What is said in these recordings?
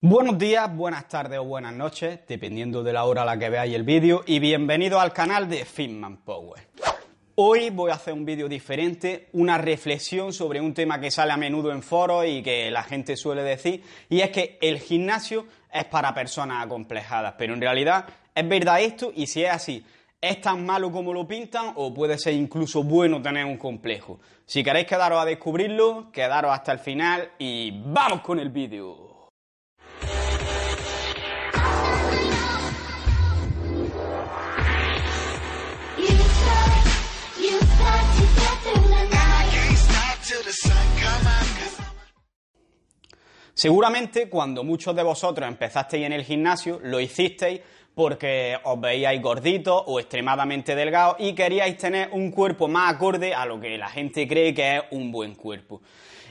Buenos días, buenas tardes o buenas noches, dependiendo de la hora a la que veáis el vídeo, y bienvenido al canal de Fitman Power. Hoy voy a hacer un vídeo diferente, una reflexión sobre un tema que sale a menudo en foros y que la gente suele decir, y es que el gimnasio es para personas acomplejadas, pero en realidad es verdad esto y si es así, ¿Es tan malo como lo pintan o puede ser incluso bueno tener un complejo? Si queréis quedaros a descubrirlo, quedaros hasta el final y ¡vamos con el vídeo! Seguramente cuando muchos de vosotros empezasteis en el gimnasio lo hicisteis porque os veíais gorditos o extremadamente delgados y queríais tener un cuerpo más acorde a lo que la gente cree que es un buen cuerpo.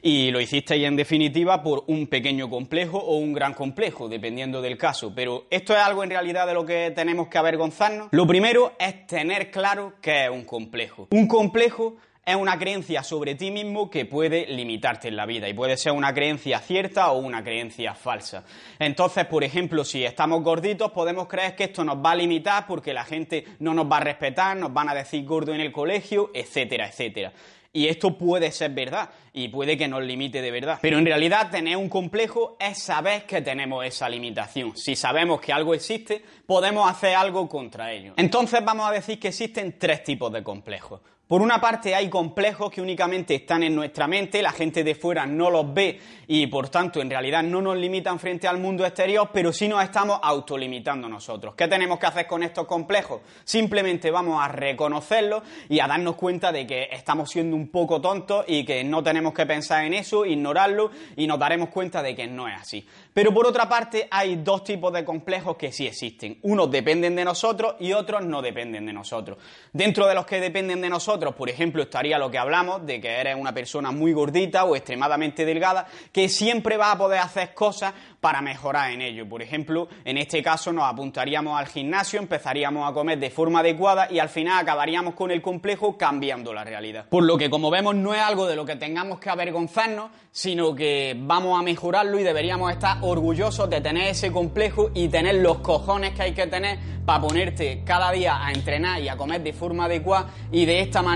Y lo hicisteis en definitiva por un pequeño complejo o un gran complejo, dependiendo del caso. Pero esto es algo en realidad de lo que tenemos que avergonzarnos. Lo primero es tener claro qué es un complejo. Un complejo es una creencia sobre ti mismo que puede limitarte en la vida y puede ser una creencia cierta o una creencia falsa. Entonces, por ejemplo, si estamos gorditos, podemos creer que esto nos va a limitar porque la gente no nos va a respetar, nos van a decir gordo en el colegio, etcétera, etcétera. Y esto puede ser verdad y puede que nos limite de verdad. Pero en realidad tener un complejo es saber que tenemos esa limitación. Si sabemos que algo existe, podemos hacer algo contra ello. Entonces vamos a decir que existen tres tipos de complejos. Por una parte hay complejos que únicamente están en nuestra mente, la gente de fuera no los ve y por tanto en realidad no nos limitan frente al mundo exterior, pero sí nos estamos autolimitando nosotros. ¿Qué tenemos que hacer con estos complejos? Simplemente vamos a reconocerlos y a darnos cuenta de que estamos siendo un poco tontos y que no tenemos que pensar en eso, ignorarlo y nos daremos cuenta de que no es así. Pero por otra parte hay dos tipos de complejos que sí existen. Unos dependen de nosotros y otros no dependen de nosotros. Dentro de los que dependen de nosotros, por ejemplo, estaría lo que hablamos de que eres una persona muy gordita o extremadamente delgada, que siempre va a poder hacer cosas para mejorar en ello. Por ejemplo, en este caso nos apuntaríamos al gimnasio, empezaríamos a comer de forma adecuada y al final acabaríamos con el complejo cambiando la realidad. Por lo que, como vemos, no es algo de lo que tengamos que avergonzarnos, sino que vamos a mejorarlo y deberíamos estar orgullosos de tener ese complejo y tener los cojones que hay que tener para ponerte cada día a entrenar y a comer de forma adecuada y de esta manera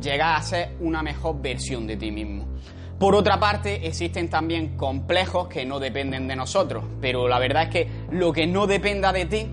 llegar a ser una mejor versión de ti mismo. Por otra parte, existen también complejos que no dependen de nosotros, pero la verdad es que lo que no dependa de ti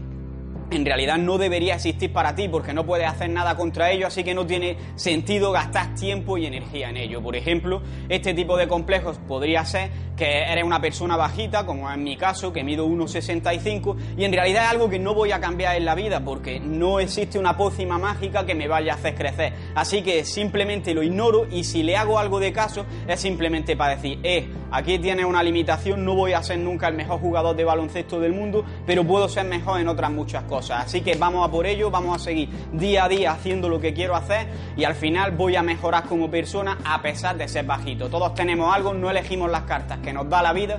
en realidad no debería existir para ti porque no puedes hacer nada contra ello, así que no tiene sentido gastar tiempo y energía en ello. Por ejemplo, este tipo de complejos podría ser que eres una persona bajita, como en mi caso, que mido 1,65, y en realidad es algo que no voy a cambiar en la vida, porque no existe una pócima mágica que me vaya a hacer crecer. Así que simplemente lo ignoro y si le hago algo de caso es simplemente para decir, eh, aquí tienes una limitación, no voy a ser nunca el mejor jugador de baloncesto del mundo, pero puedo ser mejor en otras muchas cosas. Así que vamos a por ello, vamos a seguir día a día haciendo lo que quiero hacer y al final voy a mejorar como persona a pesar de ser bajito. Todos tenemos algo, no elegimos las cartas que nos da la vida.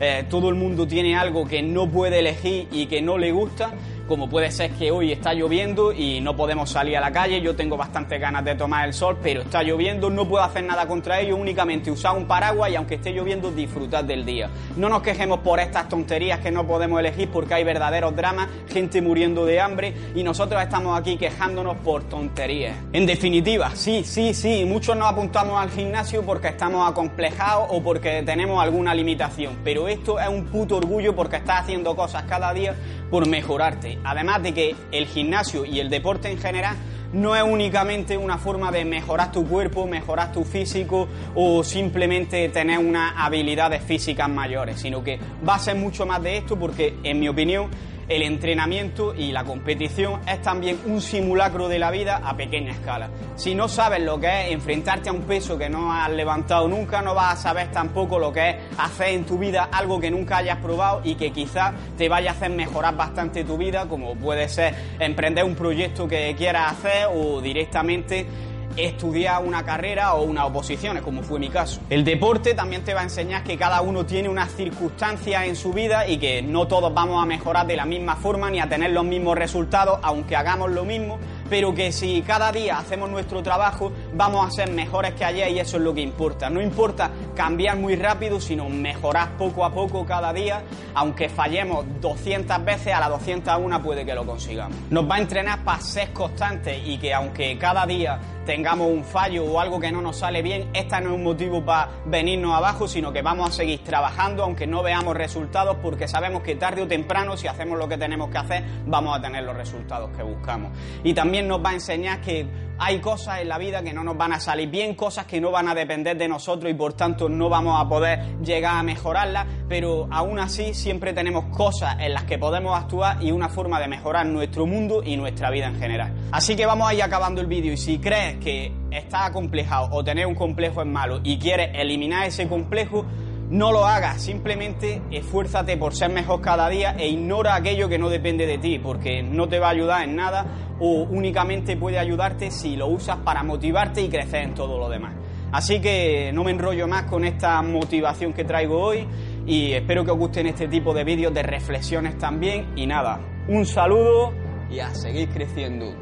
Eh, todo el mundo tiene algo que no puede elegir y que no le gusta como puede ser que hoy está lloviendo y no podemos salir a la calle, yo tengo bastantes ganas de tomar el sol, pero está lloviendo, no puedo hacer nada contra ello, únicamente usar un paraguas y aunque esté lloviendo disfrutar del día. No nos quejemos por estas tonterías que no podemos elegir porque hay verdaderos dramas, gente muriendo de hambre y nosotros estamos aquí quejándonos por tonterías. En definitiva, sí, sí, sí, muchos nos apuntamos al gimnasio porque estamos acomplejados o porque tenemos alguna limitación, pero esto es un puto orgullo porque estás haciendo cosas cada día por mejorarte. Además de que el gimnasio y el deporte en general no es únicamente una forma de mejorar tu cuerpo, mejorar tu físico o simplemente tener unas habilidades físicas mayores, sino que va a ser mucho más de esto porque, en mi opinión, el entrenamiento y la competición es también un simulacro de la vida a pequeña escala. Si no sabes lo que es enfrentarte a un peso que no has levantado nunca, no vas a saber tampoco lo que es hacer en tu vida algo que nunca hayas probado y que quizás te vaya a hacer mejorar bastante tu vida, como puede ser emprender un proyecto que quieras hacer o directamente estudiar una carrera o una oposición, como fue mi caso. El deporte también te va a enseñar que cada uno tiene unas circunstancias en su vida y que no todos vamos a mejorar de la misma forma ni a tener los mismos resultados, aunque hagamos lo mismo, pero que si cada día hacemos nuestro trabajo vamos a ser mejores que ayer y eso es lo que importa. No importa cambiar muy rápido, sino mejorar poco a poco cada día, aunque fallemos 200 veces, a la 201 puede que lo consigamos. Nos va a entrenar para ser constantes y que aunque cada día tengamos un fallo o algo que no nos sale bien, esta no es un motivo para venirnos abajo, sino que vamos a seguir trabajando aunque no veamos resultados porque sabemos que tarde o temprano si hacemos lo que tenemos que hacer vamos a tener los resultados que buscamos. Y también nos va a enseñar que hay cosas en la vida que no nos van a salir bien, cosas que no van a depender de nosotros y por tanto no vamos a poder llegar a mejorarlas, pero aún así siempre tenemos cosas en las que podemos actuar y una forma de mejorar nuestro mundo y nuestra vida en general. Así que vamos a ir acabando el vídeo y si crees que estás acomplejado o tener un complejo es malo y quieres eliminar ese complejo, no lo hagas, simplemente esfuérzate por ser mejor cada día e ignora aquello que no depende de ti, porque no te va a ayudar en nada o únicamente puede ayudarte si lo usas para motivarte y crecer en todo lo demás. Así que no me enrollo más con esta motivación que traigo hoy y espero que os gusten este tipo de vídeos de reflexiones también. Y nada, un saludo y a seguir creciendo.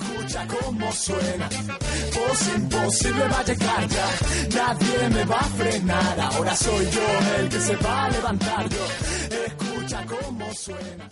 Escucha cómo suena, voz imposible va a llegar ya, nadie me va a frenar, ahora soy yo el que se va a levantar. Yo, escucha cómo suena.